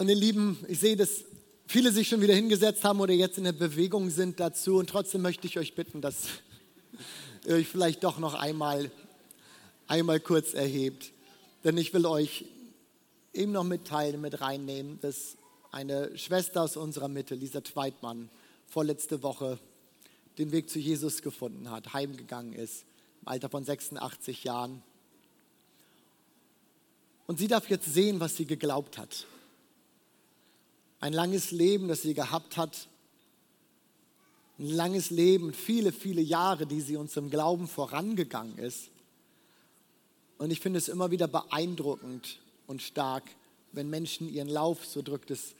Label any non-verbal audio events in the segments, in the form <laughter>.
Und ihr Lieben, ich sehe, dass viele sich schon wieder hingesetzt haben oder jetzt in der Bewegung sind dazu. Und trotzdem möchte ich euch bitten, dass ihr euch vielleicht doch noch einmal, einmal kurz erhebt. Denn ich will euch eben noch mitteilen, mit reinnehmen, dass eine Schwester aus unserer Mitte, Lisa Zweitmann, vorletzte Woche den Weg zu Jesus gefunden hat, heimgegangen ist, im Alter von 86 Jahren. Und sie darf jetzt sehen, was sie geglaubt hat. Ein langes Leben, das sie gehabt hat. Ein langes Leben, viele, viele Jahre, die sie uns im Glauben vorangegangen ist. Und ich finde es immer wieder beeindruckend und stark, wenn Menschen ihren Lauf, so drückt es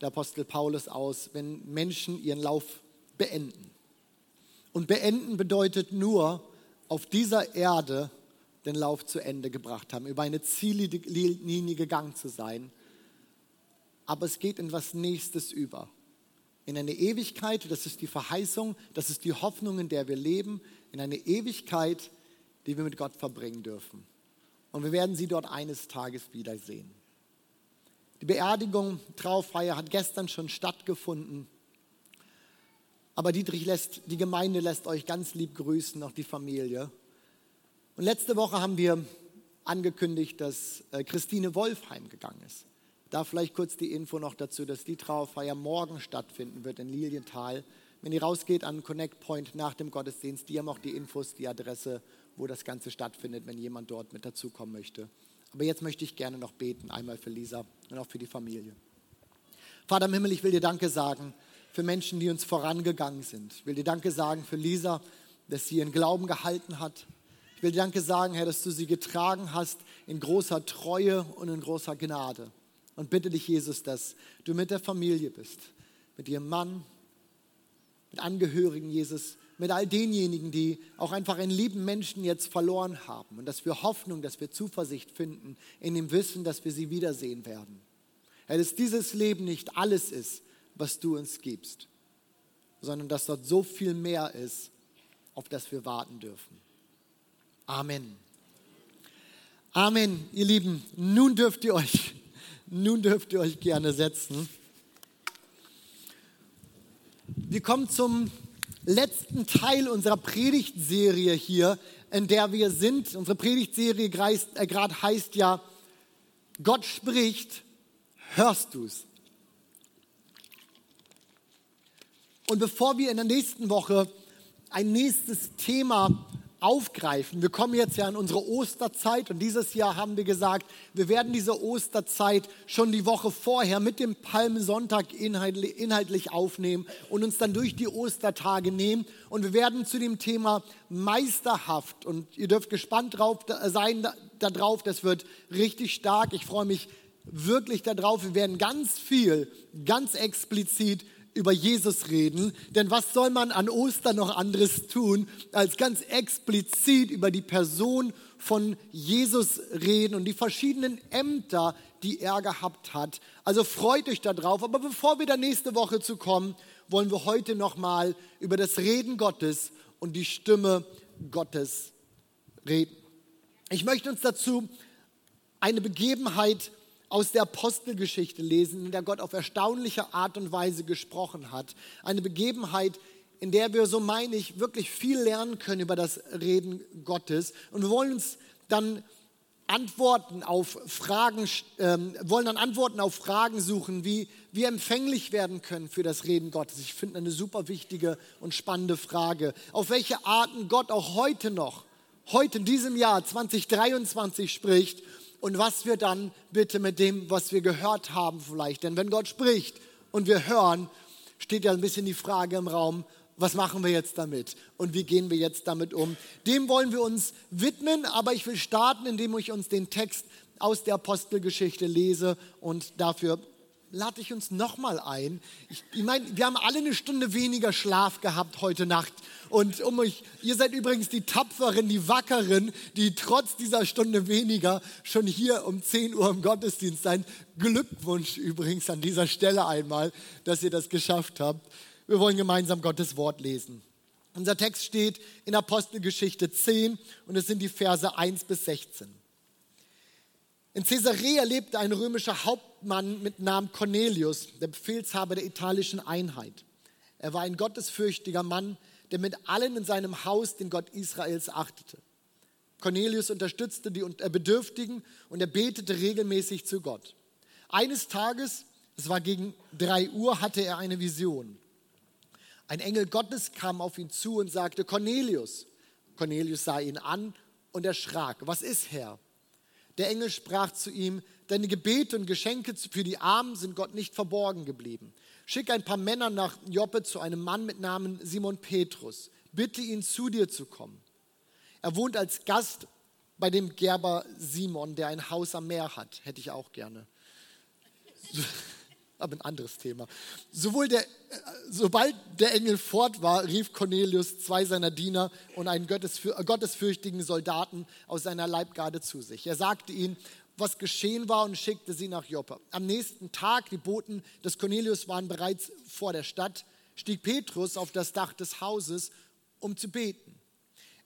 der Apostel Paulus aus, wenn Menschen ihren Lauf beenden. Und beenden bedeutet nur, auf dieser Erde den Lauf zu Ende gebracht haben, über eine Ziellinie gegangen zu sein. Aber es geht in was Nächstes über. In eine Ewigkeit, das ist die Verheißung, das ist die Hoffnung, in der wir leben, in eine Ewigkeit, die wir mit Gott verbringen dürfen. Und wir werden sie dort eines Tages wiedersehen. Die Beerdigung, Trauerfeier hat gestern schon stattgefunden. Aber Dietrich lässt, die Gemeinde lässt euch ganz lieb grüßen, auch die Familie. Und letzte Woche haben wir angekündigt, dass äh, Christine Wolf heimgegangen ist. Da vielleicht kurz die Info noch dazu, dass die Trauerfeier morgen stattfinden wird in Lilienthal. Wenn ihr rausgeht an Connect Point nach dem Gottesdienst, die haben auch die Infos, die Adresse, wo das Ganze stattfindet, wenn jemand dort mit dazukommen möchte. Aber jetzt möchte ich gerne noch beten, einmal für Lisa und auch für die Familie. Vater im Himmel, ich will dir Danke sagen für Menschen, die uns vorangegangen sind. Ich will dir Danke sagen für Lisa, dass sie ihren Glauben gehalten hat. Ich will dir Danke sagen, Herr, dass du sie getragen hast in großer Treue und in großer Gnade. Und bitte dich, Jesus, dass du mit der Familie bist, mit ihrem Mann, mit Angehörigen, Jesus, mit all denjenigen, die auch einfach einen lieben Menschen jetzt verloren haben. Und dass wir Hoffnung, dass wir Zuversicht finden in dem Wissen, dass wir sie wiedersehen werden. Herr, dass dieses Leben nicht alles ist, was du uns gibst, sondern dass dort so viel mehr ist, auf das wir warten dürfen. Amen. Amen, ihr Lieben. Nun dürft ihr euch, nun dürft ihr euch gerne setzen. Wir kommen zum letzten Teil unserer Predigtserie hier, in der wir sind. Unsere Predigtserie äh, gerade heißt ja, Gott spricht, hörst du es? Und bevor wir in der nächsten Woche ein nächstes Thema aufgreifen, wir kommen jetzt ja in unsere Osterzeit und dieses Jahr haben wir gesagt, wir werden diese Osterzeit schon die Woche vorher mit dem Palmsonntag inhaltlich aufnehmen und uns dann durch die Ostertage nehmen und wir werden zu dem Thema meisterhaft und ihr dürft gespannt drauf sein darauf, das wird richtig stark. Ich freue mich wirklich darauf. Wir werden ganz viel, ganz explizit über Jesus reden. Denn was soll man an Ostern noch anderes tun, als ganz explizit über die Person von Jesus reden und die verschiedenen Ämter, die er gehabt hat. Also freut euch darauf. Aber bevor wir da nächste Woche zu kommen, wollen wir heute nochmal über das Reden Gottes und die Stimme Gottes reden. Ich möchte uns dazu eine Begebenheit aus der Apostelgeschichte lesen, in der Gott auf erstaunliche Art und Weise gesprochen hat. Eine Begebenheit, in der wir, so meine ich, wirklich viel lernen können über das Reden Gottes. Und wir wollen uns dann Antworten auf Fragen, äh, wollen dann Antworten auf Fragen suchen, wie wir empfänglich werden können für das Reden Gottes. Ich finde eine super wichtige und spannende Frage. Auf welche Arten Gott auch heute noch, heute in diesem Jahr 2023 spricht und was wir dann bitte mit dem, was wir gehört haben vielleicht. Denn wenn Gott spricht und wir hören, steht ja ein bisschen die Frage im Raum, was machen wir jetzt damit und wie gehen wir jetzt damit um. Dem wollen wir uns widmen, aber ich will starten, indem ich uns den Text aus der Apostelgeschichte lese und dafür lade ich uns nochmal ein. Ich, ich meine, wir haben alle eine Stunde weniger Schlaf gehabt heute Nacht. Und um euch, ihr seid übrigens die Tapferen, die Wackeren, die trotz dieser Stunde weniger schon hier um 10 Uhr im Gottesdienst sein. Glückwunsch übrigens an dieser Stelle einmal, dass ihr das geschafft habt. Wir wollen gemeinsam Gottes Wort lesen. Unser Text steht in Apostelgeschichte 10 und es sind die Verse 1 bis 16. In Caesarea lebte ein römischer Hauptmann mit Namen Cornelius, der Befehlshaber der italischen Einheit. Er war ein gottesfürchtiger Mann, der mit allen in seinem Haus den Gott Israels achtete. Cornelius unterstützte die äh, Bedürftigen und er betete regelmäßig zu Gott. Eines Tages, es war gegen drei Uhr, hatte er eine Vision. Ein Engel Gottes kam auf ihn zu und sagte, Cornelius. Cornelius sah ihn an und erschrak. Was ist, Herr? Der Engel sprach zu ihm, deine Gebete und Geschenke für die Armen sind Gott nicht verborgen geblieben. Schick ein paar Männer nach Joppe zu einem Mann mit Namen Simon Petrus. Bitte ihn zu dir zu kommen. Er wohnt als Gast bei dem Gerber Simon, der ein Haus am Meer hat. Hätte ich auch gerne. <laughs> Aber ein anderes Thema. Sowohl der, sobald der Engel fort war, rief Cornelius zwei seiner Diener und einen gottesfürchtigen Soldaten aus seiner Leibgarde zu sich. Er sagte ihnen, was geschehen war und schickte sie nach Joppe. Am nächsten Tag, die Boten des Cornelius waren bereits vor der Stadt, stieg Petrus auf das Dach des Hauses, um zu beten.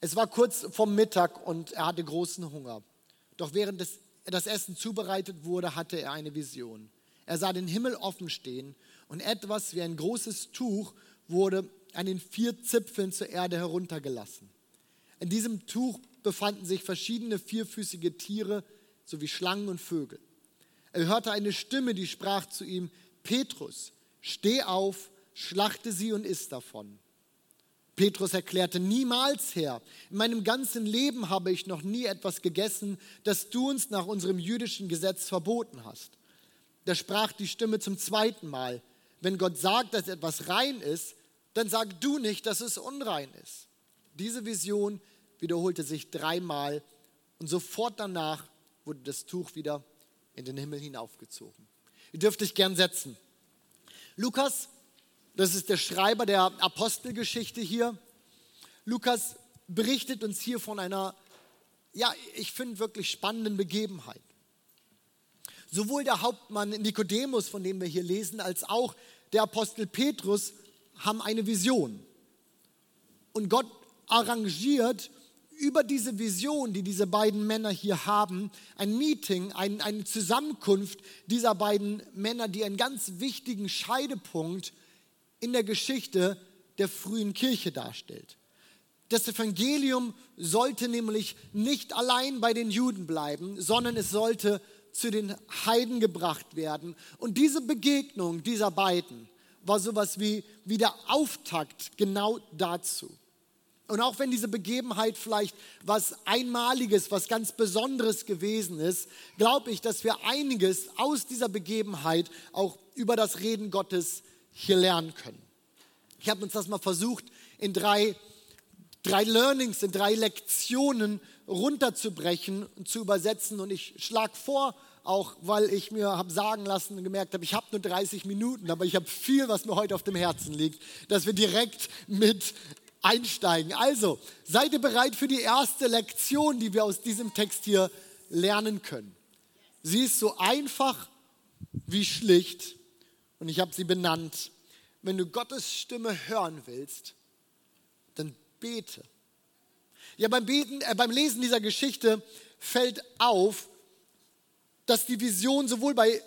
Es war kurz vor Mittag und er hatte großen Hunger. Doch während das Essen zubereitet wurde, hatte er eine Vision. Er sah den Himmel offen stehen und etwas wie ein großes Tuch wurde an den vier Zipfeln zur Erde heruntergelassen. In diesem Tuch befanden sich verschiedene vierfüßige Tiere, sowie Schlangen und Vögel. Er hörte eine Stimme, die sprach zu ihm, Petrus, steh auf, schlachte sie und iss davon. Petrus erklärte, niemals Herr, in meinem ganzen Leben habe ich noch nie etwas gegessen, das du uns nach unserem jüdischen Gesetz verboten hast. Da sprach die Stimme zum zweiten Mal, wenn Gott sagt, dass etwas rein ist, dann sag du nicht, dass es unrein ist. Diese Vision wiederholte sich dreimal und sofort danach wurde das Tuch wieder in den Himmel hinaufgezogen. Ihr dürft euch gern setzen. Lukas, das ist der Schreiber der Apostelgeschichte hier. Lukas berichtet uns hier von einer, ja, ich finde wirklich spannenden Begebenheit. Sowohl der Hauptmann Nikodemus, von dem wir hier lesen, als auch der Apostel Petrus haben eine Vision. Und Gott arrangiert über diese Vision, die diese beiden Männer hier haben, ein Meeting, ein, eine Zusammenkunft dieser beiden Männer, die einen ganz wichtigen Scheidepunkt in der Geschichte der frühen Kirche darstellt. Das Evangelium sollte nämlich nicht allein bei den Juden bleiben, sondern es sollte zu den Heiden gebracht werden. Und diese Begegnung dieser beiden war sowas wie, wie der Auftakt genau dazu. Und auch wenn diese Begebenheit vielleicht was Einmaliges, was ganz Besonderes gewesen ist, glaube ich, dass wir einiges aus dieser Begebenheit auch über das Reden Gottes hier lernen können. Ich habe uns das mal versucht, in drei, drei Learnings, in drei Lektionen runterzubrechen und zu übersetzen. Und ich schlage vor, auch weil ich mir habe sagen lassen und gemerkt habe, ich habe nur 30 Minuten, aber ich habe viel, was mir heute auf dem Herzen liegt, dass wir direkt mit einsteigen. Also, seid ihr bereit für die erste Lektion, die wir aus diesem Text hier lernen können? Sie ist so einfach wie schlicht und ich habe sie benannt. Wenn du Gottes Stimme hören willst, dann bete. Ja, beim, Beten, äh, beim Lesen dieser Geschichte fällt auf, dass die Vision sowohl bei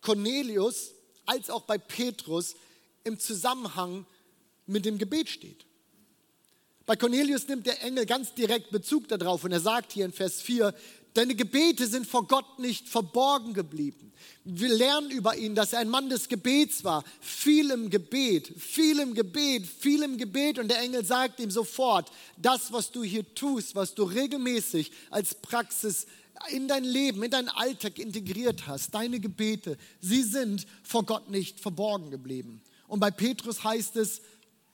Cornelius als auch bei Petrus im Zusammenhang mit dem Gebet steht. Bei Cornelius nimmt der Engel ganz direkt Bezug darauf und er sagt hier in Vers 4, deine Gebete sind vor Gott nicht verborgen geblieben. Wir lernen über ihn, dass er ein Mann des Gebets war. Viel im Gebet, viel im Gebet, viel im Gebet. Und der Engel sagt ihm sofort, das, was du hier tust, was du regelmäßig als Praxis in dein Leben, in deinen Alltag integriert hast, deine Gebete, sie sind vor Gott nicht verborgen geblieben. Und bei Petrus heißt es,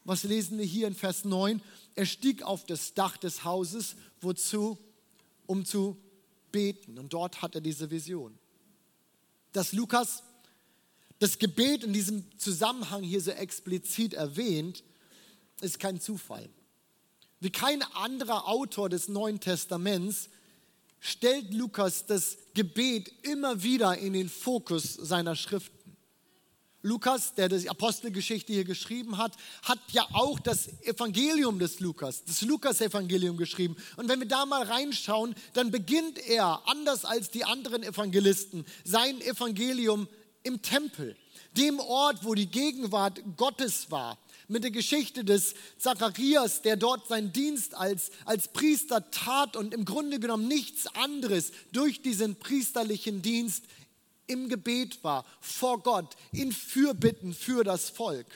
was lesen wir hier in Vers 9? Er stieg auf das Dach des Hauses, wozu? Um zu beten. Und dort hat er diese Vision. Dass Lukas das Gebet in diesem Zusammenhang hier so explizit erwähnt, ist kein Zufall. Wie kein anderer Autor des Neuen Testaments stellt Lukas das Gebet immer wieder in den Fokus seiner Schriften. Lukas, der die Apostelgeschichte hier geschrieben hat, hat ja auch das Evangelium des Lukas, das Lukas-Evangelium geschrieben. Und wenn wir da mal reinschauen, dann beginnt er, anders als die anderen Evangelisten, sein Evangelium im Tempel, dem Ort, wo die Gegenwart Gottes war mit der Geschichte des Zacharias, der dort seinen Dienst als, als Priester tat und im Grunde genommen nichts anderes durch diesen priesterlichen Dienst im Gebet war, vor Gott, in Fürbitten für das Volk.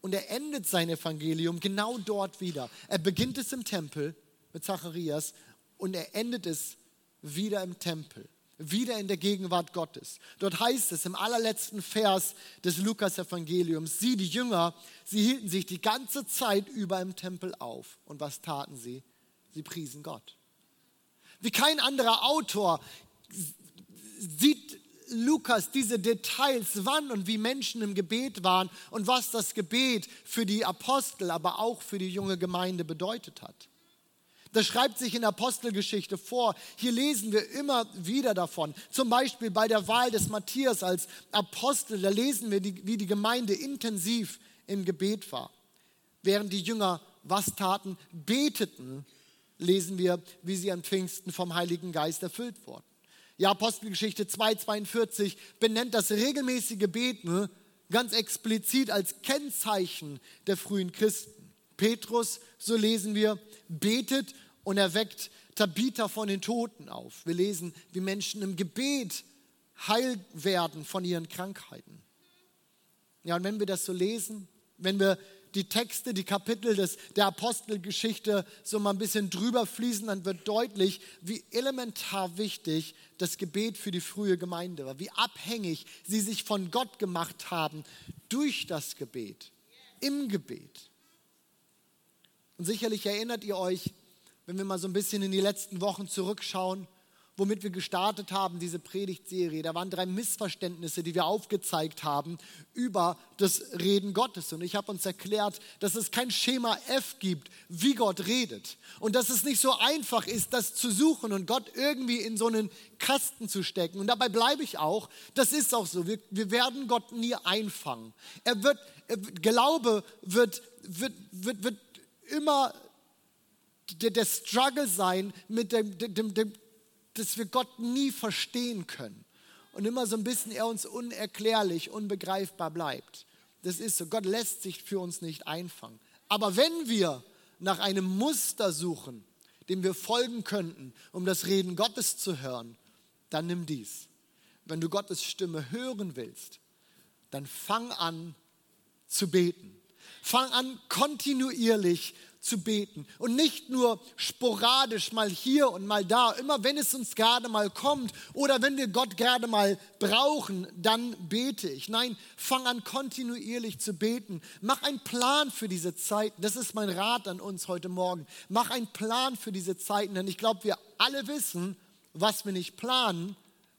Und er endet sein Evangelium genau dort wieder. Er beginnt es im Tempel mit Zacharias und er endet es wieder im Tempel, wieder in der Gegenwart Gottes. Dort heißt es im allerletzten Vers des Lukas-Evangeliums, sie, die Jünger, sie hielten sich die ganze Zeit über im Tempel auf. Und was taten sie? Sie priesen Gott. Wie kein anderer Autor sieht Lukas diese Details, wann und wie Menschen im Gebet waren und was das Gebet für die Apostel, aber auch für die junge Gemeinde bedeutet hat. Das schreibt sich in Apostelgeschichte vor. Hier lesen wir immer wieder davon. Zum Beispiel bei der Wahl des Matthias als Apostel, da lesen wir, wie die Gemeinde intensiv im Gebet war. Während die Jünger was taten? Beteten, lesen wir, wie sie an Pfingsten vom Heiligen Geist erfüllt wurden. Ja, Apostelgeschichte 2,42 benennt das regelmäßige Beten ganz explizit als Kennzeichen der frühen Christen. Petrus, so lesen wir, betet und erweckt Tabitha von den Toten auf. Wir lesen, wie Menschen im Gebet heil werden von ihren Krankheiten. Ja, und wenn wir das so lesen, wenn wir die Texte, die Kapitel des, der Apostelgeschichte so mal ein bisschen drüber fließen, dann wird deutlich, wie elementar wichtig das Gebet für die frühe Gemeinde war, wie abhängig sie sich von Gott gemacht haben durch das Gebet, im Gebet. Und sicherlich erinnert ihr euch, wenn wir mal so ein bisschen in die letzten Wochen zurückschauen, womit wir gestartet haben, diese Predigtserie. Da waren drei Missverständnisse, die wir aufgezeigt haben über das Reden Gottes. Und ich habe uns erklärt, dass es kein Schema F gibt, wie Gott redet. Und dass es nicht so einfach ist, das zu suchen und Gott irgendwie in so einen Kasten zu stecken. Und dabei bleibe ich auch. Das ist auch so. Wir, wir werden Gott nie einfangen. Er wird, er, Glaube wird, wird, wird, wird immer der, Struggle sein mit dem, dem, dem dass wir Gott nie verstehen können und immer so ein bisschen er uns unerklärlich, unbegreifbar bleibt. Das ist so. Gott lässt sich für uns nicht einfangen. Aber wenn wir nach einem Muster suchen, dem wir folgen könnten, um das Reden Gottes zu hören, dann nimm dies. Wenn du Gottes Stimme hören willst, dann fang an zu beten. Fang an kontinuierlich zu beten und nicht nur sporadisch mal hier und mal da, immer wenn es uns gerade mal kommt oder wenn wir Gott gerade mal brauchen, dann bete ich. Nein, fang an kontinuierlich zu beten. Mach einen Plan für diese Zeiten. Das ist mein Rat an uns heute Morgen. Mach einen Plan für diese Zeiten, denn ich glaube, wir alle wissen, was wir nicht planen,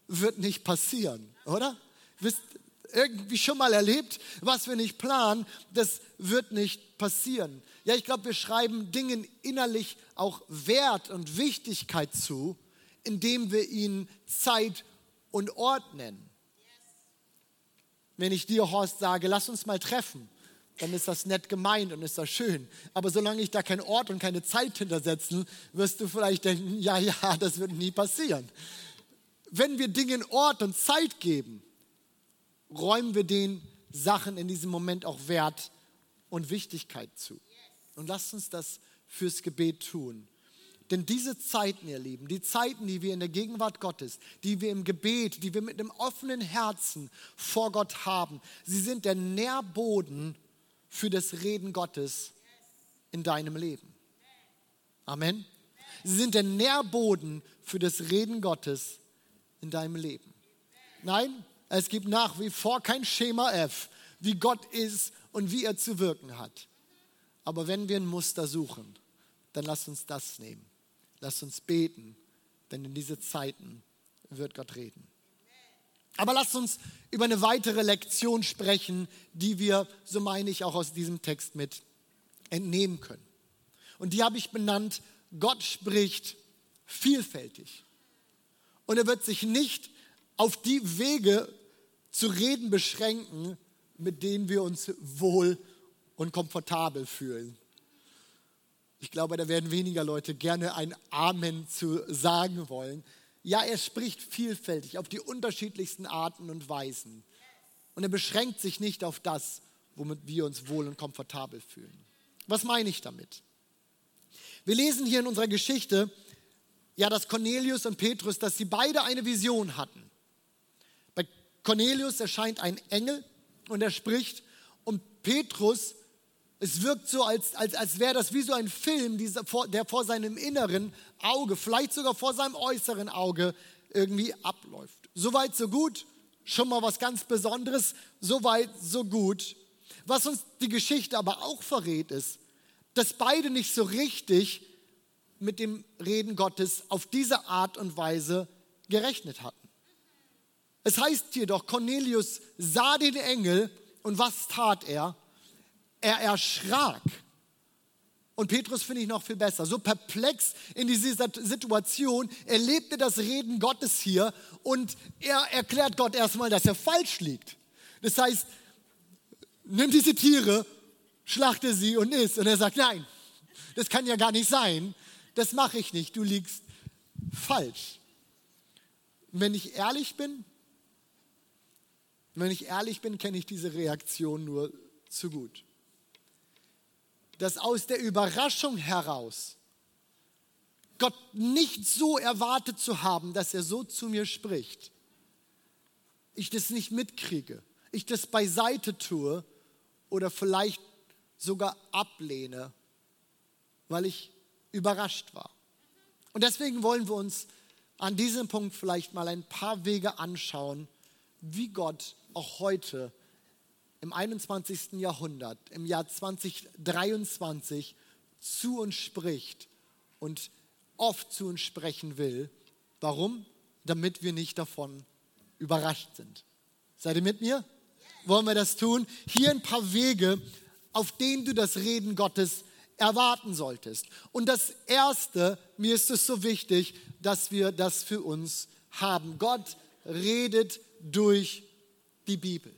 wird nicht passieren, oder? Wisst, irgendwie schon mal erlebt, was wir nicht planen, das wird nicht passieren. Ja, ich glaube, wir schreiben Dingen innerlich auch Wert und Wichtigkeit zu, indem wir ihnen Zeit und Ort nennen. Wenn ich dir, Horst, sage, lass uns mal treffen, dann ist das nett gemeint und ist das schön. Aber solange ich da keinen Ort und keine Zeit hintersetzen, wirst du vielleicht denken, ja, ja, das wird nie passieren. Wenn wir Dingen Ort und Zeit geben, räumen wir den Sachen in diesem Moment auch Wert und Wichtigkeit zu. Und lasst uns das fürs Gebet tun. Denn diese Zeiten, ihr Lieben, die Zeiten, die wir in der Gegenwart Gottes, die wir im Gebet, die wir mit einem offenen Herzen vor Gott haben, sie sind der Nährboden für das Reden Gottes in deinem Leben. Amen. Sie sind der Nährboden für das Reden Gottes in deinem Leben. Nein, es gibt nach wie vor kein Schema F, wie Gott ist und wie er zu wirken hat. Aber wenn wir ein Muster suchen, dann lass uns das nehmen. Lass uns beten, denn in diese Zeiten wird Gott reden. Aber lasst uns über eine weitere Lektion sprechen, die wir, so meine ich, auch aus diesem Text mit entnehmen können. Und die habe ich benannt, Gott spricht vielfältig. Und er wird sich nicht auf die Wege zu reden beschränken, mit denen wir uns wohl und komfortabel fühlen. Ich glaube, da werden weniger Leute gerne ein Amen zu sagen wollen. Ja, er spricht vielfältig auf die unterschiedlichsten Arten und Weisen. Und er beschränkt sich nicht auf das, womit wir uns wohl und komfortabel fühlen. Was meine ich damit? Wir lesen hier in unserer Geschichte, ja, dass Cornelius und Petrus, dass sie beide eine Vision hatten. Cornelius erscheint ein Engel und er spricht und Petrus, es wirkt so, als, als, als wäre das wie so ein Film, der vor seinem inneren Auge, vielleicht sogar vor seinem äußeren Auge irgendwie abläuft. Soweit, so gut, schon mal was ganz Besonderes, soweit, so gut. Was uns die Geschichte aber auch verrät, ist, dass beide nicht so richtig mit dem Reden Gottes auf diese Art und Weise gerechnet hatten. Es heißt jedoch, Cornelius sah den Engel und was tat er? Er erschrak. Und Petrus finde ich noch viel besser. So perplex in dieser Situation, er lebte das Reden Gottes hier und er erklärt Gott erstmal, dass er falsch liegt. Das heißt, nimm diese Tiere, schlachte sie und isst. Und er sagt, nein, das kann ja gar nicht sein das mache ich nicht, du liegst falsch. wenn ich ehrlich bin, wenn ich ehrlich bin, kenne ich diese Reaktion nur zu gut. Dass aus der Überraschung heraus Gott nicht so erwartet zu haben, dass er so zu mir spricht, ich das nicht mitkriege, ich das beiseite tue oder vielleicht sogar ablehne, weil ich überrascht war. Und deswegen wollen wir uns an diesem Punkt vielleicht mal ein paar Wege anschauen, wie Gott auch heute im 21. Jahrhundert, im Jahr 2023 zu uns spricht und oft zu uns sprechen will. Warum? Damit wir nicht davon überrascht sind. Seid ihr mit mir? Wollen wir das tun? Hier ein paar Wege, auf denen du das Reden Gottes erwarten solltest. Und das Erste, mir ist es so wichtig, dass wir das für uns haben. Gott redet durch die Bibel.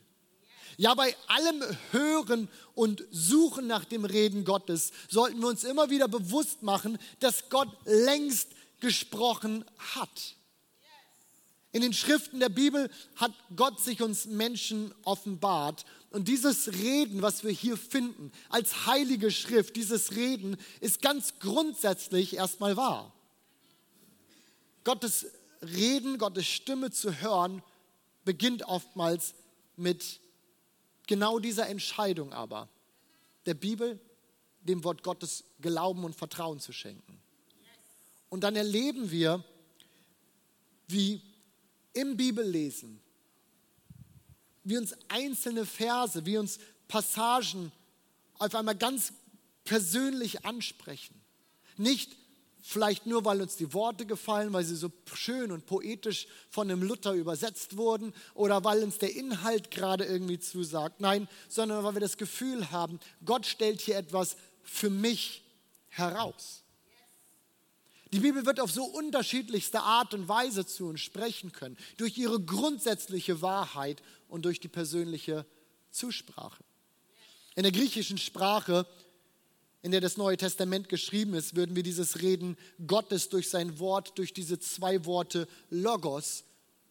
Ja, bei allem Hören und Suchen nach dem Reden Gottes sollten wir uns immer wieder bewusst machen, dass Gott längst gesprochen hat. In den Schriften der Bibel hat Gott sich uns Menschen offenbart. Und dieses Reden, was wir hier finden, als heilige Schrift, dieses Reden ist ganz grundsätzlich erstmal wahr. Gottes Reden, Gottes Stimme zu hören, beginnt oftmals mit genau dieser Entscheidung aber, der Bibel, dem Wort Gottes Glauben und Vertrauen zu schenken. Und dann erleben wir, wie im Bibellesen, wie uns einzelne Verse, wie uns Passagen auf einmal ganz persönlich ansprechen. Nicht vielleicht nur, weil uns die Worte gefallen, weil sie so schön und poetisch von einem Luther übersetzt wurden oder weil uns der Inhalt gerade irgendwie zusagt. Nein, sondern weil wir das Gefühl haben, Gott stellt hier etwas für mich heraus. Die Bibel wird auf so unterschiedlichste Art und Weise zu uns sprechen können, durch ihre grundsätzliche Wahrheit und durch die persönliche Zusprache. In der griechischen Sprache, in der das Neue Testament geschrieben ist, würden wir dieses Reden Gottes durch sein Wort, durch diese zwei Worte Logos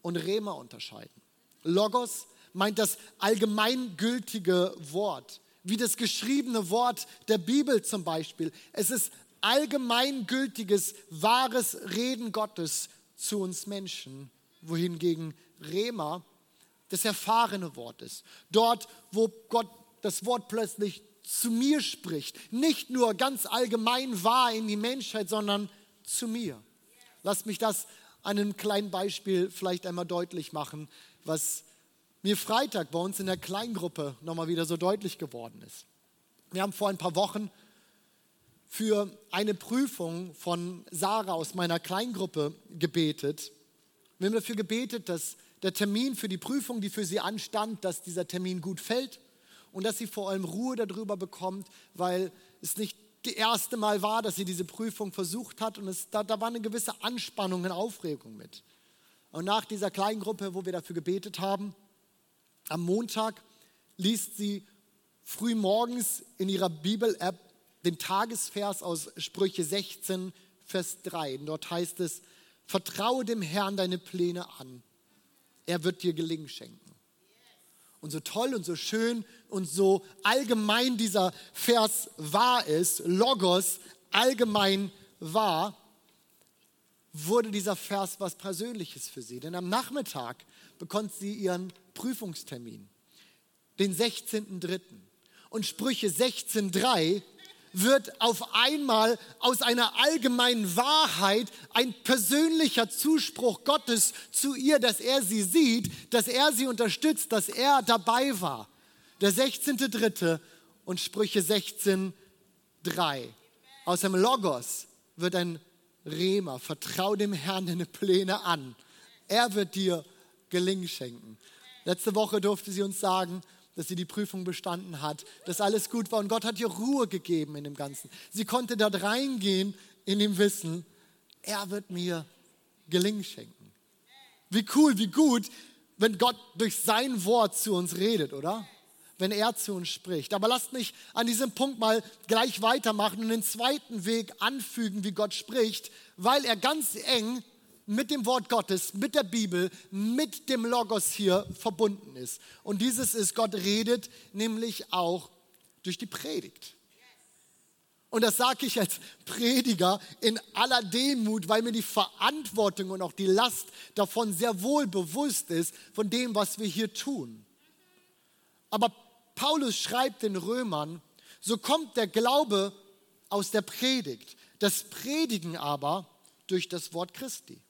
und Rema unterscheiden. Logos meint das allgemeingültige Wort, wie das geschriebene Wort der Bibel zum Beispiel. Es ist allgemeingültiges, wahres Reden Gottes zu uns Menschen, wohingegen Rema das erfahrene Wort ist. Dort, wo Gott das Wort plötzlich zu mir spricht, nicht nur ganz allgemein wahr in die Menschheit, sondern zu mir. Lasst mich das an einem kleinen Beispiel vielleicht einmal deutlich machen, was mir Freitag bei uns in der Kleingruppe nochmal wieder so deutlich geworden ist. Wir haben vor ein paar Wochen für eine Prüfung von Sarah aus meiner Kleingruppe gebetet. Wir haben dafür gebetet, dass der Termin für die Prüfung, die für sie anstand, dass dieser Termin gut fällt und dass sie vor allem Ruhe darüber bekommt, weil es nicht das erste Mal war, dass sie diese Prüfung versucht hat und es, da, da war eine gewisse Anspannung und Aufregung mit. Und nach dieser Kleingruppe, wo wir dafür gebetet haben, am Montag liest sie früh morgens in ihrer Bibel-App den Tagesvers aus Sprüche 16, Vers 3. Und dort heißt es, vertraue dem Herrn deine Pläne an. Er wird dir Gelingen schenken. Und so toll und so schön und so allgemein dieser Vers wahr ist, Logos allgemein wahr, wurde dieser Vers was Persönliches für sie. Denn am Nachmittag bekommt sie ihren Prüfungstermin, den 16.03. Und Sprüche 16.3 wird auf einmal aus einer allgemeinen Wahrheit ein persönlicher Zuspruch Gottes zu ihr, dass er sie sieht, dass er sie unterstützt, dass er dabei war. Der 16.3. und Sprüche 16.3. Aus dem Logos wird ein Rema. Vertrau dem Herrn deine Pläne an. Er wird dir Gelingen schenken. Letzte Woche durfte sie uns sagen, dass sie die Prüfung bestanden hat, dass alles gut war und Gott hat ihr Ruhe gegeben in dem Ganzen. Sie konnte dort reingehen in dem Wissen, er wird mir Gelingen schenken. Wie cool, wie gut, wenn Gott durch sein Wort zu uns redet, oder? Wenn er zu uns spricht. Aber lasst mich an diesem Punkt mal gleich weitermachen und den zweiten Weg anfügen, wie Gott spricht, weil er ganz eng mit dem Wort Gottes, mit der Bibel, mit dem Logos hier verbunden ist. Und dieses ist, Gott redet nämlich auch durch die Predigt. Und das sage ich als Prediger in aller Demut, weil mir die Verantwortung und auch die Last davon sehr wohl bewusst ist, von dem, was wir hier tun. Aber Paulus schreibt den Römern, so kommt der Glaube aus der Predigt, das Predigen aber durch das Wort Christi.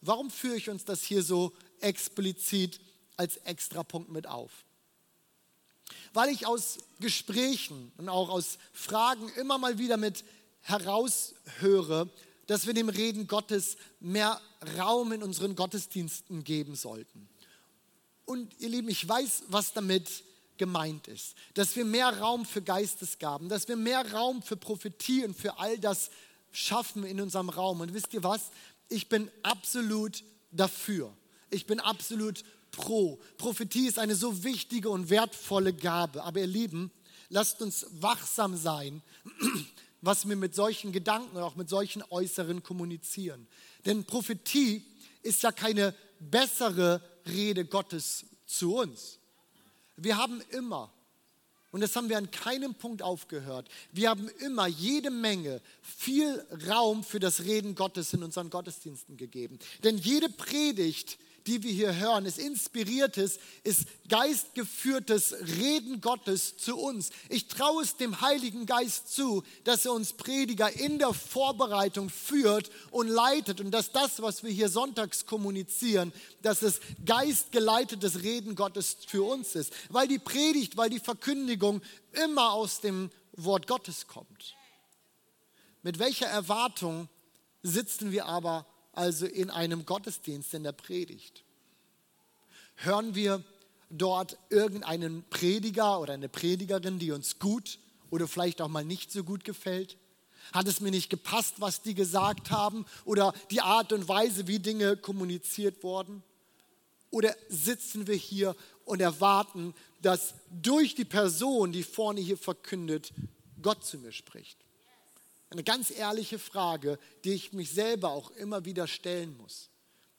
Warum führe ich uns das hier so explizit als Extrapunkt mit auf? Weil ich aus Gesprächen und auch aus Fragen immer mal wieder mit heraushöre, dass wir dem Reden Gottes mehr Raum in unseren Gottesdiensten geben sollten. Und ihr Lieben, ich weiß, was damit gemeint ist. Dass wir mehr Raum für Geistesgaben, dass wir mehr Raum für Prophetie und für all das schaffen in unserem Raum. Und wisst ihr was? Ich bin absolut dafür. Ich bin absolut pro. Prophetie ist eine so wichtige und wertvolle Gabe. Aber ihr Lieben, lasst uns wachsam sein, <clears throat> was wir mit solchen Gedanken und auch mit solchen Äußeren kommunizieren. Denn Prophetie ist ja keine bessere Rede Gottes zu uns. Wir haben immer und das haben wir an keinem Punkt aufgehört. Wir haben immer jede Menge viel Raum für das Reden Gottes in unseren Gottesdiensten gegeben. Denn jede Predigt, die wir hier hören, ist inspiriertes, ist geistgeführtes Reden Gottes zu uns. Ich traue es dem Heiligen Geist zu, dass er uns Prediger in der Vorbereitung führt und leitet und dass das, was wir hier sonntags kommunizieren, dass es geistgeleitetes Reden Gottes für uns ist. Weil die Predigt, weil die Verkündigung immer aus dem Wort Gottes kommt. Mit welcher Erwartung sitzen wir aber also in einem Gottesdienst, in der Predigt? Hören wir dort irgendeinen Prediger oder eine Predigerin, die uns gut oder vielleicht auch mal nicht so gut gefällt? Hat es mir nicht gepasst, was die gesagt haben oder die Art und Weise, wie Dinge kommuniziert wurden? Oder sitzen wir hier und erwarten, dass durch die Person, die vorne hier verkündet, Gott zu mir spricht? Eine ganz ehrliche Frage, die ich mich selber auch immer wieder stellen muss.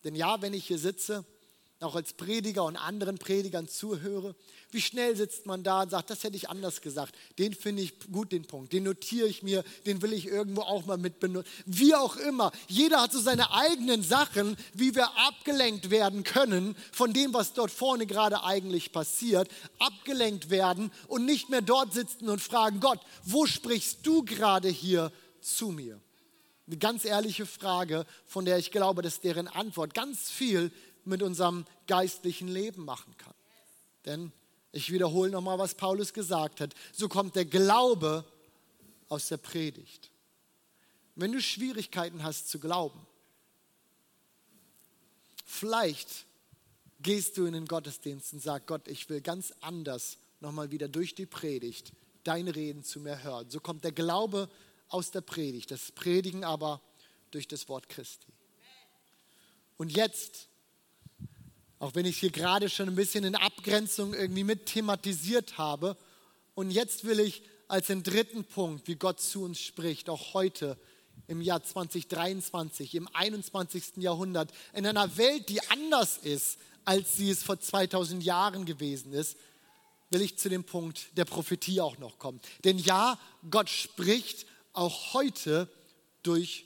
Denn ja, wenn ich hier sitze, auch als Prediger und anderen Predigern zuhöre, wie schnell sitzt man da und sagt, das hätte ich anders gesagt, den finde ich gut, den Punkt, den notiere ich mir, den will ich irgendwo auch mal mit benutzen. Wie auch immer, jeder hat so seine eigenen Sachen, wie wir abgelenkt werden können von dem, was dort vorne gerade eigentlich passiert, abgelenkt werden und nicht mehr dort sitzen und fragen, Gott, wo sprichst du gerade hier zu mir? Eine ganz ehrliche Frage, von der ich glaube, dass deren Antwort ganz viel mit unserem geistlichen Leben machen kann. Denn ich wiederhole nochmal, was Paulus gesagt hat. So kommt der Glaube aus der Predigt. Wenn du Schwierigkeiten hast zu glauben, vielleicht gehst du in den Gottesdienst und sagst, Gott, ich will ganz anders nochmal wieder durch die Predigt deine Reden zu mir hören. So kommt der Glaube aus der Predigt, das Predigen aber durch das Wort Christi. Und jetzt Auch wenn ich hier gerade schon ein bisschen in Abgrenzung irgendwie mit thematisiert habe. Und jetzt will ich als den dritten Punkt, wie Gott zu uns spricht, auch heute im Jahr 2023, im 21. Jahrhundert, in einer Welt, die anders ist, als sie es vor 2000 Jahren gewesen ist, will ich zu dem Punkt der Prophetie auch noch kommen. Denn ja, Gott spricht auch heute durch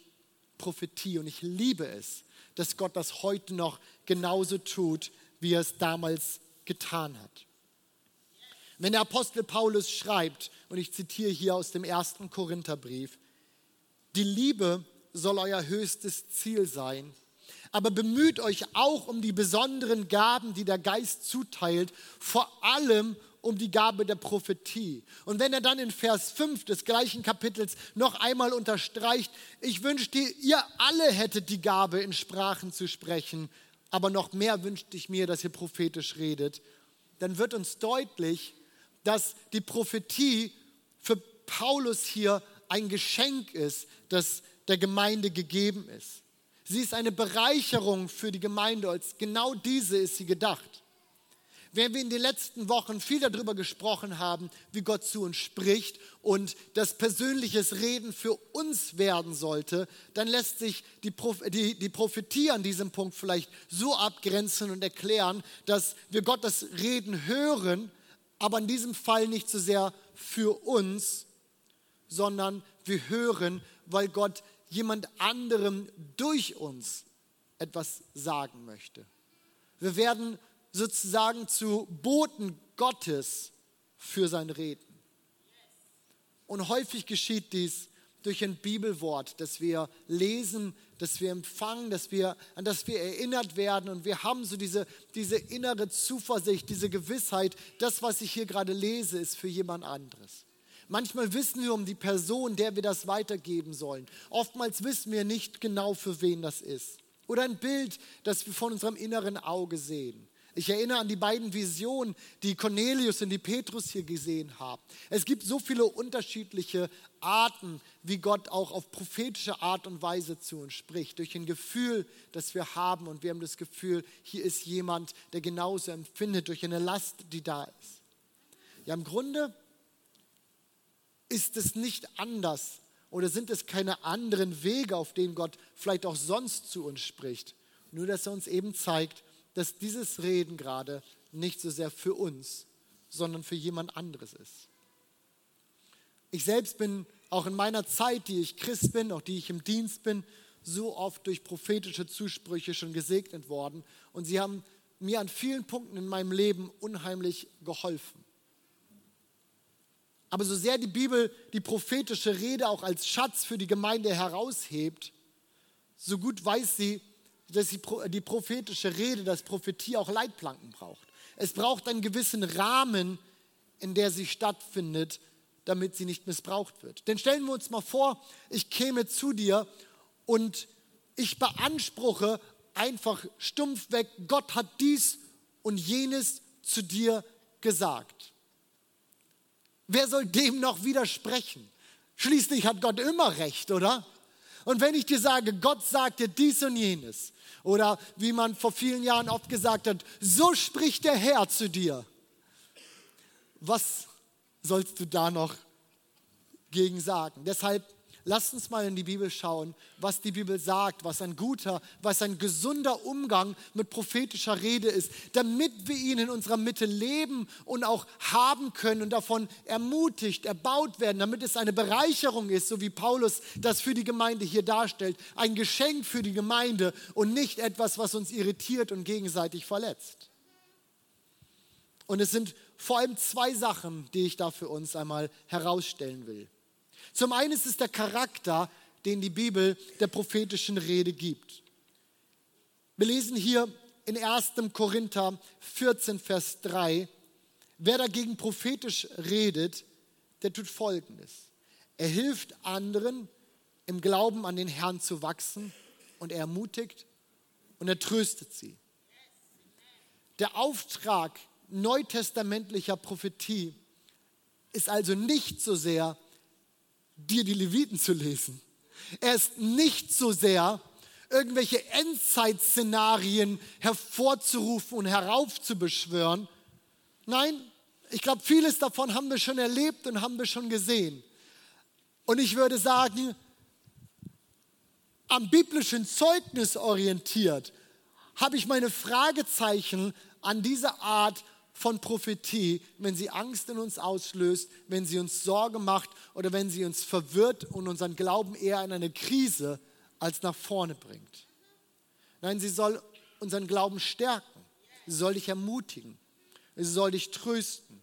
Prophetie und ich liebe es, dass Gott das heute noch genauso tut, wie er es damals getan hat. Wenn der Apostel Paulus schreibt, und ich zitiere hier aus dem ersten Korintherbrief, die Liebe soll euer höchstes Ziel sein, aber bemüht euch auch um die besonderen Gaben, die der Geist zuteilt, vor allem um die Gabe der Prophetie. Und wenn er dann in Vers 5 des gleichen Kapitels noch einmal unterstreicht, ich wünschte, ihr alle hättet die Gabe, in Sprachen zu sprechen, aber noch mehr wünschte ich mir, dass ihr prophetisch redet, dann wird uns deutlich, dass die Prophetie für Paulus hier ein Geschenk ist, das der Gemeinde gegeben ist. Sie ist eine Bereicherung für die Gemeinde, als genau diese ist sie gedacht. Während wir in den letzten Wochen viel darüber gesprochen haben, wie Gott zu uns spricht und das persönliches Reden für uns werden sollte, dann lässt sich die, die, die Prophetie an diesem Punkt vielleicht so abgrenzen und erklären, dass wir Gottes Reden hören, aber in diesem Fall nicht so sehr für uns, sondern wir hören, weil Gott jemand anderem durch uns etwas sagen möchte. Wir werden sozusagen zu Boten Gottes für sein Reden. Und häufig geschieht dies durch ein Bibelwort, das wir lesen, das wir empfangen, das wir, an das wir erinnert werden. Und wir haben so diese, diese innere Zuversicht, diese Gewissheit, das, was ich hier gerade lese, ist für jemand anderes. Manchmal wissen wir um die Person, der wir das weitergeben sollen. Oftmals wissen wir nicht genau, für wen das ist. Oder ein Bild, das wir von unserem inneren Auge sehen. Ich erinnere an die beiden Visionen, die Cornelius und die Petrus hier gesehen haben. Es gibt so viele unterschiedliche Arten, wie Gott auch auf prophetische Art und Weise zu uns spricht. Durch ein Gefühl, das wir haben und wir haben das Gefühl, hier ist jemand, der genauso empfindet, durch eine Last, die da ist. Ja, im Grunde ist es nicht anders oder sind es keine anderen Wege, auf denen Gott vielleicht auch sonst zu uns spricht. Nur dass er uns eben zeigt, dass dieses Reden gerade nicht so sehr für uns, sondern für jemand anderes ist. Ich selbst bin auch in meiner Zeit, die ich Christ bin, auch die ich im Dienst bin, so oft durch prophetische Zusprüche schon gesegnet worden. Und sie haben mir an vielen Punkten in meinem Leben unheimlich geholfen. Aber so sehr die Bibel die prophetische Rede auch als Schatz für die Gemeinde heraushebt, so gut weiß sie, dass die prophetische Rede, das Prophetie auch Leitplanken braucht. Es braucht einen gewissen Rahmen, in der sie stattfindet, damit sie nicht missbraucht wird. Denn stellen wir uns mal vor, ich käme zu dir und ich beanspruche einfach stumpf weg, Gott hat dies und jenes zu dir gesagt. Wer soll dem noch widersprechen? Schließlich hat Gott immer recht, oder? Und wenn ich dir sage, Gott sagte dies und jenes, oder wie man vor vielen Jahren oft gesagt hat, so spricht der Herr zu dir, was sollst du da noch gegen sagen? Deshalb Lasst uns mal in die Bibel schauen, was die Bibel sagt, was ein guter, was ein gesunder Umgang mit prophetischer Rede ist, damit wir ihn in unserer Mitte leben und auch haben können und davon ermutigt, erbaut werden, damit es eine Bereicherung ist, so wie Paulus das für die Gemeinde hier darstellt, ein Geschenk für die Gemeinde und nicht etwas, was uns irritiert und gegenseitig verletzt. Und es sind vor allem zwei Sachen, die ich da für uns einmal herausstellen will. Zum einen ist es der Charakter, den die Bibel der prophetischen Rede gibt. Wir lesen hier in 1. Korinther 14, Vers 3, wer dagegen prophetisch redet, der tut Folgendes. Er hilft anderen, im Glauben an den Herrn zu wachsen und er ermutigt und er tröstet sie. Der Auftrag neutestamentlicher Prophetie ist also nicht so sehr dir die Leviten zu lesen. Er ist nicht so sehr irgendwelche Endzeitszenarien hervorzurufen und heraufzubeschwören. Nein, ich glaube, vieles davon haben wir schon erlebt und haben wir schon gesehen. Und ich würde sagen, am biblischen Zeugnis orientiert, habe ich meine Fragezeichen an diese Art von Prophetie, wenn sie Angst in uns auslöst, wenn sie uns Sorge macht oder wenn sie uns verwirrt und unseren Glauben eher in eine Krise als nach vorne bringt. Nein, sie soll unseren Glauben stärken. Sie soll dich ermutigen. Sie soll dich trösten.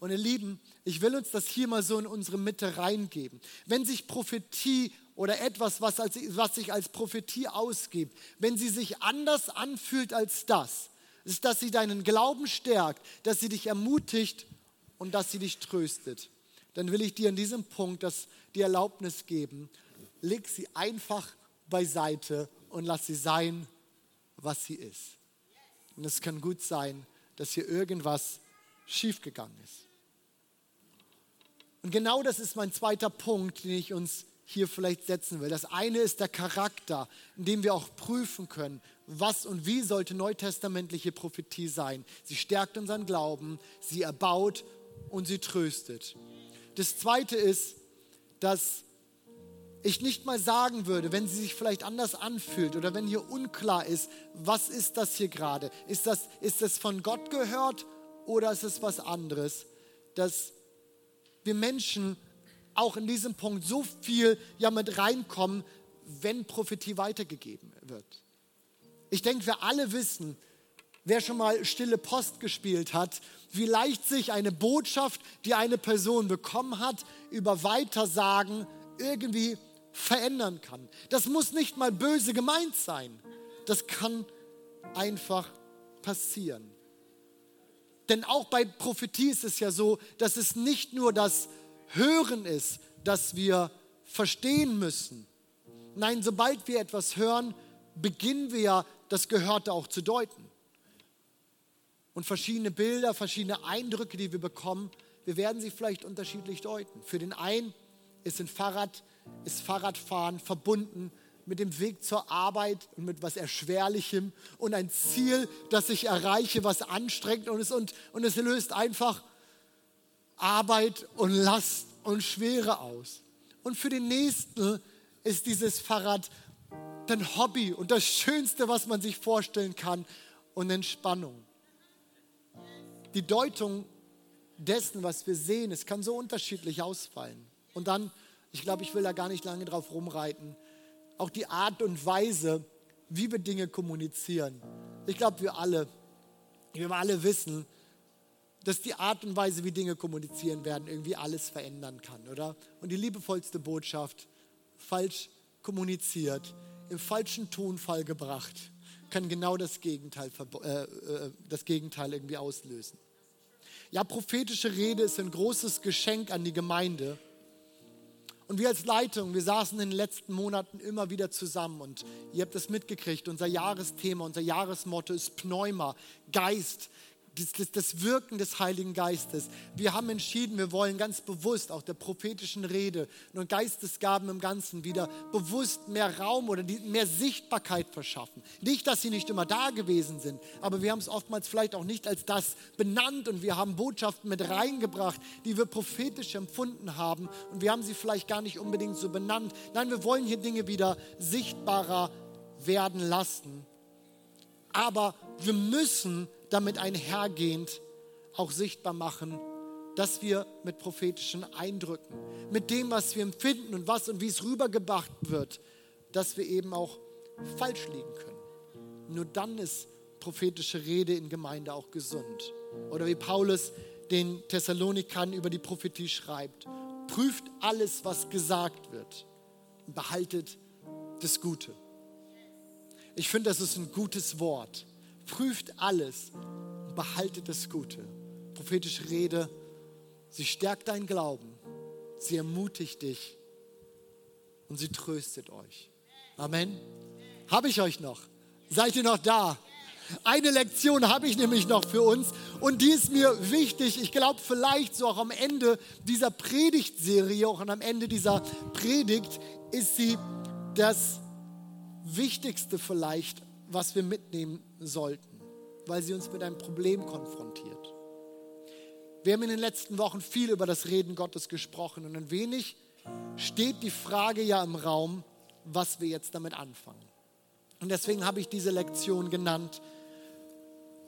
Und ihr Lieben, ich will uns das hier mal so in unsere Mitte reingeben. Wenn sich Prophetie oder etwas, was, als, was sich als Prophetie ausgibt, wenn sie sich anders anfühlt als das, ist, dass sie deinen Glauben stärkt, dass sie dich ermutigt und dass sie dich tröstet. Dann will ich dir an diesem Punkt das, die Erlaubnis geben, leg sie einfach beiseite und lass sie sein, was sie ist. Und es kann gut sein, dass hier irgendwas schiefgegangen ist. Und genau das ist mein zweiter Punkt, den ich uns hier vielleicht setzen will. Das eine ist der Charakter, in dem wir auch prüfen können, was und wie sollte neutestamentliche Prophetie sein. Sie stärkt unseren Glauben, sie erbaut und sie tröstet. Das zweite ist, dass ich nicht mal sagen würde, wenn sie sich vielleicht anders anfühlt oder wenn hier unklar ist, was ist das hier gerade? Ist das, ist das von Gott gehört oder ist es was anderes? Dass wir Menschen auch in diesem Punkt so viel ja mit reinkommen, wenn Prophetie weitergegeben wird. Ich denke, wir alle wissen, wer schon mal stille Post gespielt hat, wie leicht sich eine Botschaft, die eine Person bekommen hat, über Weitersagen irgendwie verändern kann. Das muss nicht mal böse gemeint sein. Das kann einfach passieren. Denn auch bei Prophetie ist es ja so, dass es nicht nur das Hören ist, das wir verstehen müssen. Nein, sobald wir etwas hören, beginnen wir ja das Gehörte auch zu deuten. Und verschiedene Bilder, verschiedene Eindrücke, die wir bekommen, wir werden sie vielleicht unterschiedlich deuten. Für den einen ist ein Fahrrad, ist Fahrradfahren verbunden mit dem Weg zur Arbeit und mit was Erschwerlichem und ein Ziel, das ich erreiche, was anstrengend und es, und, und es löst einfach Arbeit und Last und Schwere aus. Und für den Nächsten ist dieses Fahrrad ein Hobby und das Schönste, was man sich vorstellen kann und Entspannung. Die Deutung dessen, was wir sehen, es kann so unterschiedlich ausfallen. Und dann, ich glaube, ich will da gar nicht lange drauf rumreiten, auch die Art und Weise, wie wir Dinge kommunizieren. Ich glaube, wir alle, wir alle wissen, dass die Art und Weise, wie Dinge kommunizieren werden, irgendwie alles verändern kann, oder? Und die liebevollste Botschaft, falsch kommuniziert, im falschen Tonfall gebracht, kann genau das Gegenteil, äh, äh, das Gegenteil irgendwie auslösen. Ja, prophetische Rede ist ein großes Geschenk an die Gemeinde. Und wir als Leitung, wir saßen in den letzten Monaten immer wieder zusammen und ihr habt das mitgekriegt. Unser Jahresthema, unser Jahresmotto ist Pneuma, Geist, das, das, das Wirken des Heiligen Geistes. Wir haben entschieden, wir wollen ganz bewusst auch der prophetischen Rede und Geistesgaben im Ganzen wieder bewusst mehr Raum oder die, mehr Sichtbarkeit verschaffen. Nicht, dass sie nicht immer da gewesen sind, aber wir haben es oftmals vielleicht auch nicht als das benannt und wir haben Botschaften mit reingebracht, die wir prophetisch empfunden haben und wir haben sie vielleicht gar nicht unbedingt so benannt. Nein, wir wollen hier Dinge wieder sichtbarer werden lassen. Aber wir müssen damit einhergehend auch sichtbar machen, dass wir mit prophetischen Eindrücken, mit dem, was wir empfinden und was und wie es rübergebracht wird, dass wir eben auch falsch liegen können. Nur dann ist prophetische Rede in Gemeinde auch gesund. Oder wie Paulus den Thessalonikern über die Prophetie schreibt, prüft alles, was gesagt wird behaltet das Gute. Ich finde, das ist ein gutes Wort prüft alles und behaltet das Gute. Prophetische Rede, sie stärkt deinen Glauben, sie ermutigt dich und sie tröstet euch. Amen. Habe ich euch noch? Seid ihr noch da? Eine Lektion habe ich nämlich noch für uns und die ist mir wichtig. Ich glaube, vielleicht so auch am Ende dieser Predigtserie, auch am Ende dieser Predigt, ist sie, dass Wichtigste vielleicht, was wir mitnehmen sollten, weil sie uns mit einem Problem konfrontiert. Wir haben in den letzten Wochen viel über das Reden Gottes gesprochen und ein wenig steht die Frage ja im Raum, was wir jetzt damit anfangen. Und deswegen habe ich diese Lektion genannt.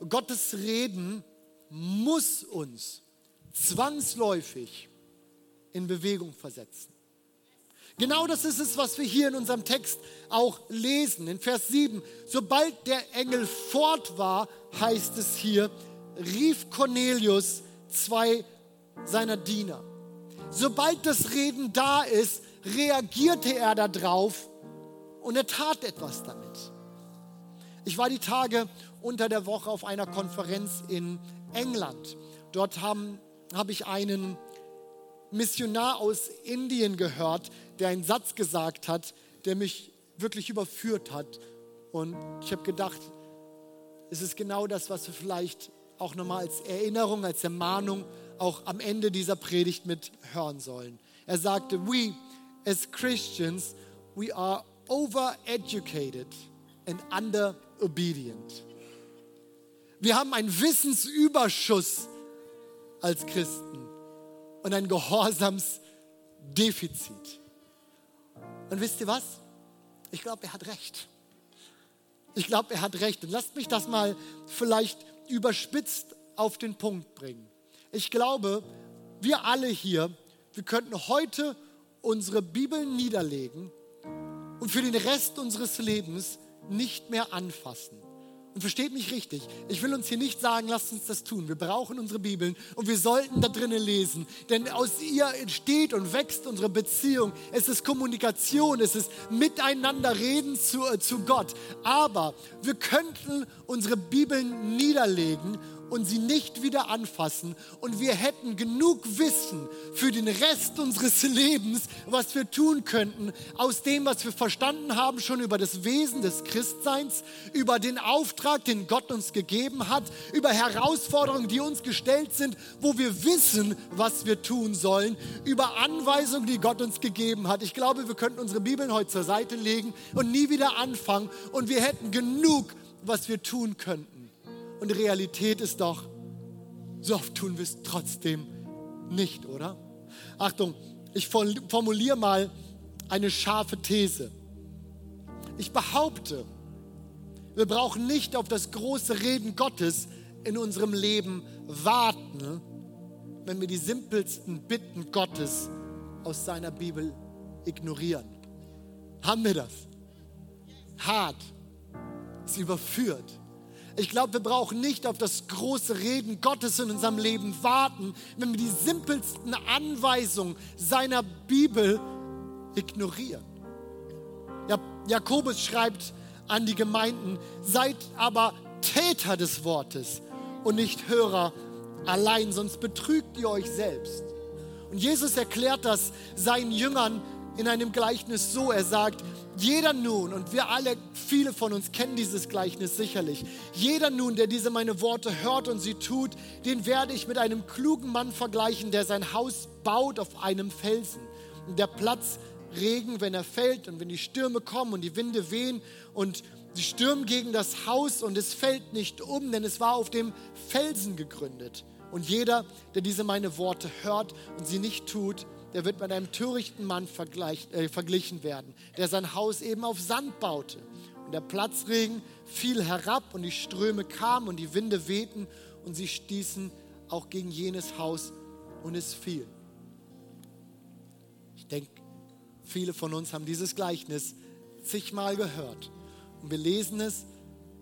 Gottes Reden muss uns zwangsläufig in Bewegung versetzen. Genau das ist es, was wir hier in unserem Text auch lesen. In Vers 7, sobald der Engel fort war, heißt es hier, rief Cornelius zwei seiner Diener. Sobald das Reden da ist, reagierte er darauf und er tat etwas damit. Ich war die Tage unter der Woche auf einer Konferenz in England. Dort habe hab ich einen Missionar aus Indien gehört, der einen Satz gesagt hat, der mich wirklich überführt hat. Und ich habe gedacht, es ist genau das, was wir vielleicht auch nochmal als Erinnerung, als Ermahnung auch am Ende dieser Predigt mit hören sollen. Er sagte, we as Christians, we are overeducated and under obedient. Wir haben einen Wissensüberschuss als Christen und ein Gehorsamsdefizit. Und wisst ihr was? Ich glaube, er hat recht. Ich glaube, er hat recht. Und lasst mich das mal vielleicht überspitzt auf den Punkt bringen. Ich glaube, wir alle hier, wir könnten heute unsere Bibeln niederlegen und für den Rest unseres Lebens nicht mehr anfassen. Und versteht mich richtig, ich will uns hier nicht sagen, lasst uns das tun. Wir brauchen unsere Bibeln und wir sollten da drinnen lesen, denn aus ihr entsteht und wächst unsere Beziehung. Es ist Kommunikation, es ist Miteinander reden zu, äh, zu Gott. Aber wir könnten unsere Bibeln niederlegen und sie nicht wieder anfassen. Und wir hätten genug Wissen für den Rest unseres <laughs> Lebens, was wir tun könnten, aus dem, was wir verstanden haben, schon über das Wesen des Christseins, über den Auftrag, den Gott uns gegeben hat, über Herausforderungen, die uns gestellt sind, wo wir wissen, was wir tun sollen, über Anweisungen, die Gott uns gegeben hat. Ich glaube, wir könnten unsere Bibeln heute zur Seite legen und nie wieder anfangen und wir hätten genug, was wir tun könnten. Und Realität ist doch, so oft tun wir es trotzdem nicht, oder? Achtung, ich formuliere mal eine scharfe These. Ich behaupte, wir brauchen nicht auf das große Reden Gottes in unserem Leben warten, wenn wir die simpelsten Bitten Gottes aus seiner Bibel ignorieren. Haben wir das? Hart. Es überführt. Ich glaube, wir brauchen nicht auf das große Reden Gottes in unserem Leben warten, wenn wir die simpelsten Anweisungen seiner Bibel ignorieren. Ja, Jakobus schreibt an die Gemeinden, seid aber Täter des Wortes und nicht Hörer allein, sonst betrügt ihr euch selbst. Und Jesus erklärt das seinen Jüngern in einem Gleichnis so. Er sagt, jeder nun, und wir alle, viele von uns kennen dieses Gleichnis sicherlich, jeder nun, der diese meine Worte hört und sie tut, den werde ich mit einem klugen Mann vergleichen, der sein Haus baut auf einem Felsen. Und der Platz Regen, wenn er fällt und wenn die Stürme kommen und die Winde wehen und sie stürmen gegen das Haus und es fällt nicht um, denn es war auf dem Felsen gegründet. Und jeder, der diese meine Worte hört und sie nicht tut, der wird mit einem törichten Mann äh, verglichen werden, der sein Haus eben auf Sand baute. Und der Platzregen fiel herab und die Ströme kamen und die Winde wehten und sie stießen auch gegen jenes Haus und es fiel. Ich denke, viele von uns haben dieses Gleichnis zigmal gehört. Und wir lesen es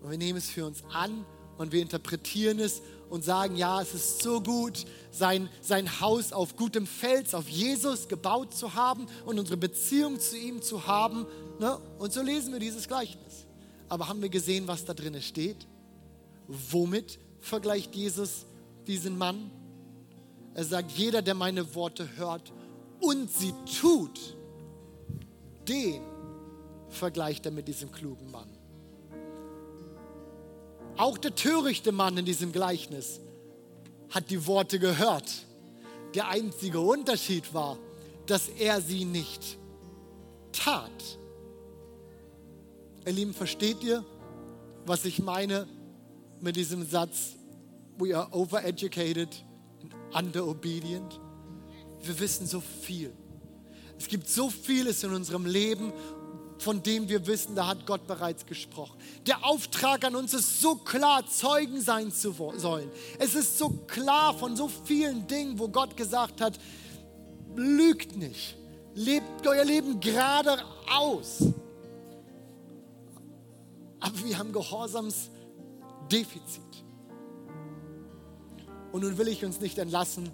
und wir nehmen es für uns an und wir interpretieren es und sagen, ja, es ist so gut, sein, sein Haus auf gutem Fels, auf Jesus gebaut zu haben und unsere Beziehung zu ihm zu haben. Ne? Und so lesen wir dieses Gleichnis. Aber haben wir gesehen, was da drin steht? Womit vergleicht Jesus diesen Mann? Er sagt, jeder, der meine Worte hört und sie tut, den vergleicht er mit diesem klugen Mann. Auch der törichte Mann in diesem Gleichnis hat die Worte gehört. Der einzige Unterschied war, dass er sie nicht tat. Ihr Lieben, versteht ihr, was ich meine mit diesem Satz, we are overeducated and underobedient? Wir wissen so viel. Es gibt so vieles in unserem Leben, von dem wir wissen, da hat Gott bereits gesprochen. Der Auftrag an uns ist so klar, Zeugen sein zu sollen. Es ist so klar von so vielen Dingen, wo Gott gesagt hat, lügt nicht, lebt euer Leben gerade aus. Aber wir haben Gehorsamsdefizit. Und nun will ich uns nicht entlassen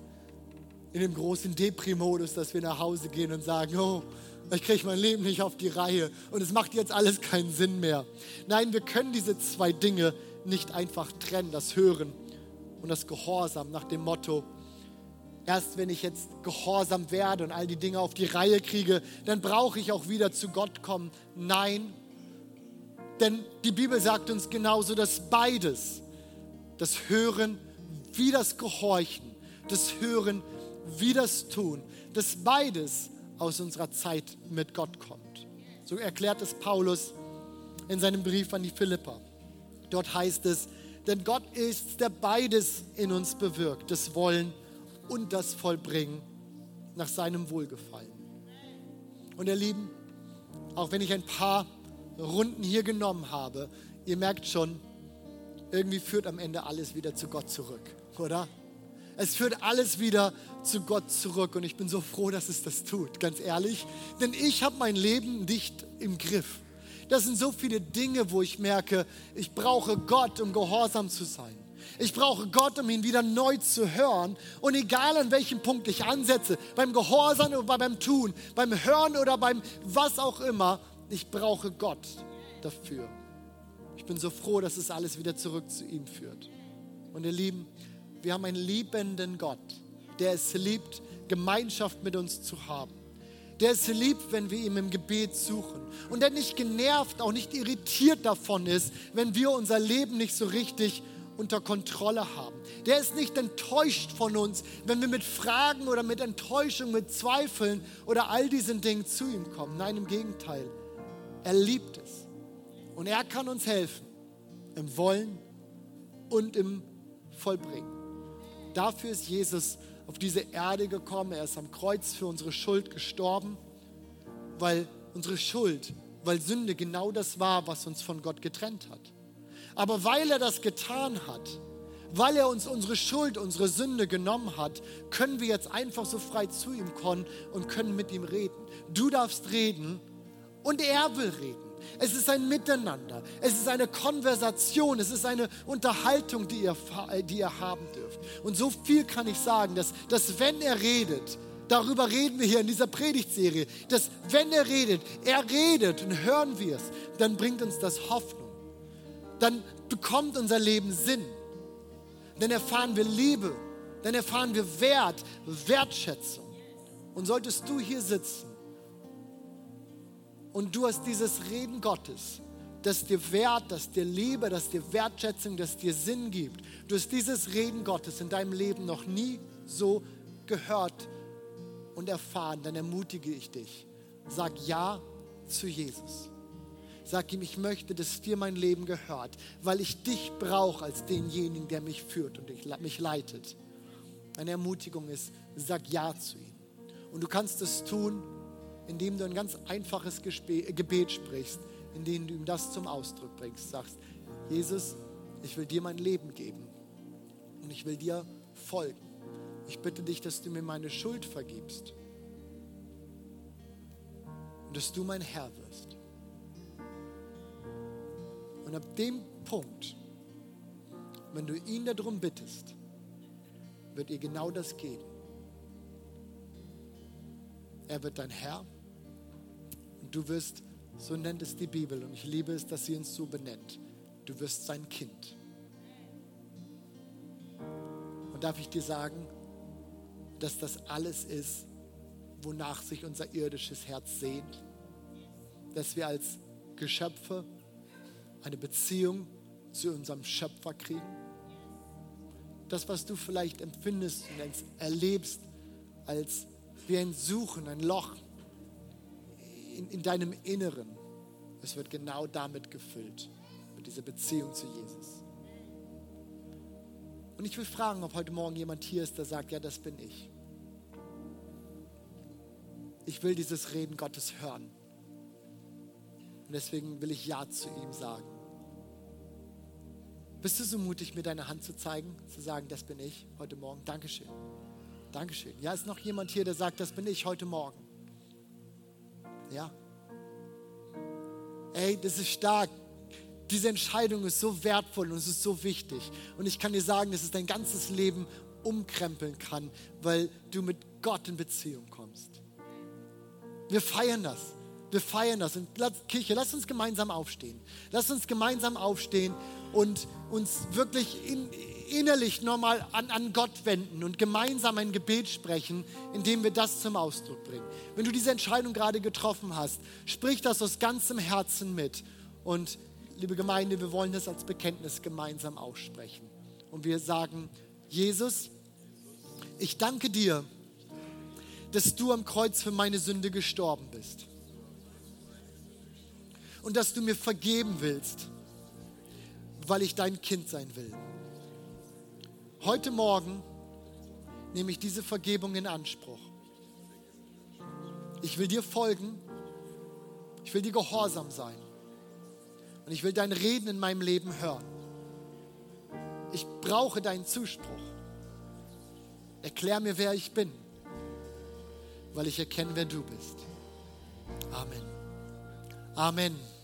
in dem großen Depri-Modus, dass wir nach Hause gehen und sagen, oh, ich kriege mein Leben nicht auf die Reihe und es macht jetzt alles keinen Sinn mehr. Nein, wir können diese zwei Dinge nicht einfach trennen, das Hören und das Gehorsam nach dem Motto, erst wenn ich jetzt gehorsam werde und all die Dinge auf die Reihe kriege, dann brauche ich auch wieder zu Gott kommen. Nein, denn die Bibel sagt uns genauso, dass beides, das Hören wie das Gehorchen, das Hören wie das Tun, dass beides aus unserer Zeit mit Gott kommt. So erklärt es Paulus in seinem Brief an die Philipper. Dort heißt es, denn Gott ist, der beides in uns bewirkt, das Wollen und das Vollbringen nach seinem Wohlgefallen. Und ihr Lieben, auch wenn ich ein paar Runden hier genommen habe, ihr merkt schon, irgendwie führt am Ende alles wieder zu Gott zurück, oder? Es führt alles wieder zu Gott zurück und ich bin so froh, dass es das tut, ganz ehrlich. Denn ich habe mein Leben nicht im Griff. Das sind so viele Dinge, wo ich merke, ich brauche Gott, um gehorsam zu sein. Ich brauche Gott, um ihn wieder neu zu hören. Und egal an welchem Punkt ich ansetze, beim Gehorsam oder beim Tun, beim Hören oder beim was auch immer, ich brauche Gott dafür. Ich bin so froh, dass es alles wieder zurück zu ihm führt. Und ihr Lieben, wir haben einen liebenden Gott, der es liebt, Gemeinschaft mit uns zu haben. Der es liebt, wenn wir ihm im Gebet suchen. Und der nicht genervt, auch nicht irritiert davon ist, wenn wir unser Leben nicht so richtig unter Kontrolle haben. Der ist nicht enttäuscht von uns, wenn wir mit Fragen oder mit Enttäuschung, mit Zweifeln oder all diesen Dingen zu ihm kommen. Nein, im Gegenteil. Er liebt es. Und er kann uns helfen im Wollen und im Vollbringen. Dafür ist Jesus auf diese Erde gekommen. Er ist am Kreuz für unsere Schuld gestorben, weil unsere Schuld, weil Sünde genau das war, was uns von Gott getrennt hat. Aber weil er das getan hat, weil er uns unsere Schuld, unsere Sünde genommen hat, können wir jetzt einfach so frei zu ihm kommen und können mit ihm reden. Du darfst reden und er will reden. Es ist ein Miteinander. Es ist eine Konversation. Es ist eine Unterhaltung, die ihr, äh, die ihr haben dürft. Und so viel kann ich sagen, dass, dass wenn er redet, darüber reden wir hier in dieser Predigtserie, dass wenn er redet, er redet und hören wir es, dann bringt uns das Hoffnung. Dann bekommt unser Leben Sinn. Dann erfahren wir Liebe. Dann erfahren wir Wert, Wertschätzung. Und solltest du hier sitzen und du hast dieses Reden Gottes, das dir Wert, das dir Liebe, das dir Wertschätzung, das dir Sinn gibt. Du hast dieses Reden Gottes in deinem Leben noch nie so gehört und erfahren, dann ermutige ich dich. Sag Ja zu Jesus. Sag ihm, ich möchte, dass dir mein Leben gehört, weil ich dich brauche als denjenigen, der mich führt und mich leitet. Eine Ermutigung ist, sag Ja zu ihm. Und du kannst es tun, indem du ein ganz einfaches Gebet sprichst, indem du ihm das zum Ausdruck bringst. Sagst, Jesus, ich will dir mein Leben geben und ich will dir folgen. Ich bitte dich, dass du mir meine Schuld vergibst und dass du mein Herr wirst. Und ab dem Punkt, wenn du ihn darum bittest, wird ihr genau das geben. Er wird dein Herr du wirst, so nennt es die Bibel, und ich liebe es, dass sie uns so benennt, du wirst sein Kind. Und darf ich dir sagen, dass das alles ist, wonach sich unser irdisches Herz sehnt, dass wir als Geschöpfe eine Beziehung zu unserem Schöpfer kriegen. Das, was du vielleicht empfindest und erlebst als wie ein Suchen, ein Loch, in, in deinem Inneren Es wird genau damit gefüllt, mit dieser Beziehung zu Jesus. Und ich will fragen, ob heute Morgen jemand hier ist, der sagt, ja, das bin ich. Ich will dieses Reden Gottes hören. Und deswegen will ich Ja zu ihm sagen. Bist du so mutig, mir deine Hand zu zeigen, zu sagen, das bin ich heute Morgen? Dankeschön. Dankeschön. Ja, ist noch jemand hier, der sagt, das bin ich heute Morgen? Ja. Ey, das ist stark. Diese Entscheidung ist so wertvoll und es ist so wichtig. Und ich kann dir sagen, dass es dein ganzes Leben umkrempeln kann, weil du mit Gott in Beziehung kommst. Wir feiern das. Wir feiern das. Und Kirche, lass uns gemeinsam aufstehen. Lass uns gemeinsam aufstehen und uns wirklich in, innerlich nochmal an, an Gott wenden und gemeinsam ein Gebet sprechen, indem wir das zum Ausdruck bringen. Wenn du diese Entscheidung gerade getroffen hast, sprich das aus ganzem Herzen mit. Und liebe Gemeinde, wir wollen das als Bekenntnis gemeinsam aussprechen. Und wir sagen, Jesus, ich danke dir, dass du am Kreuz für meine Sünde gestorben bist. Und dass du mir vergeben willst, weil ich dein Kind sein will. Heute Morgen nehme ich diese Vergebung in Anspruch. Ich will dir folgen. Ich will dir gehorsam sein. Und ich will dein Reden in meinem Leben hören. Ich brauche deinen Zuspruch. Erklär mir, wer ich bin, weil ich erkenne, wer du bist. Amen. Amen.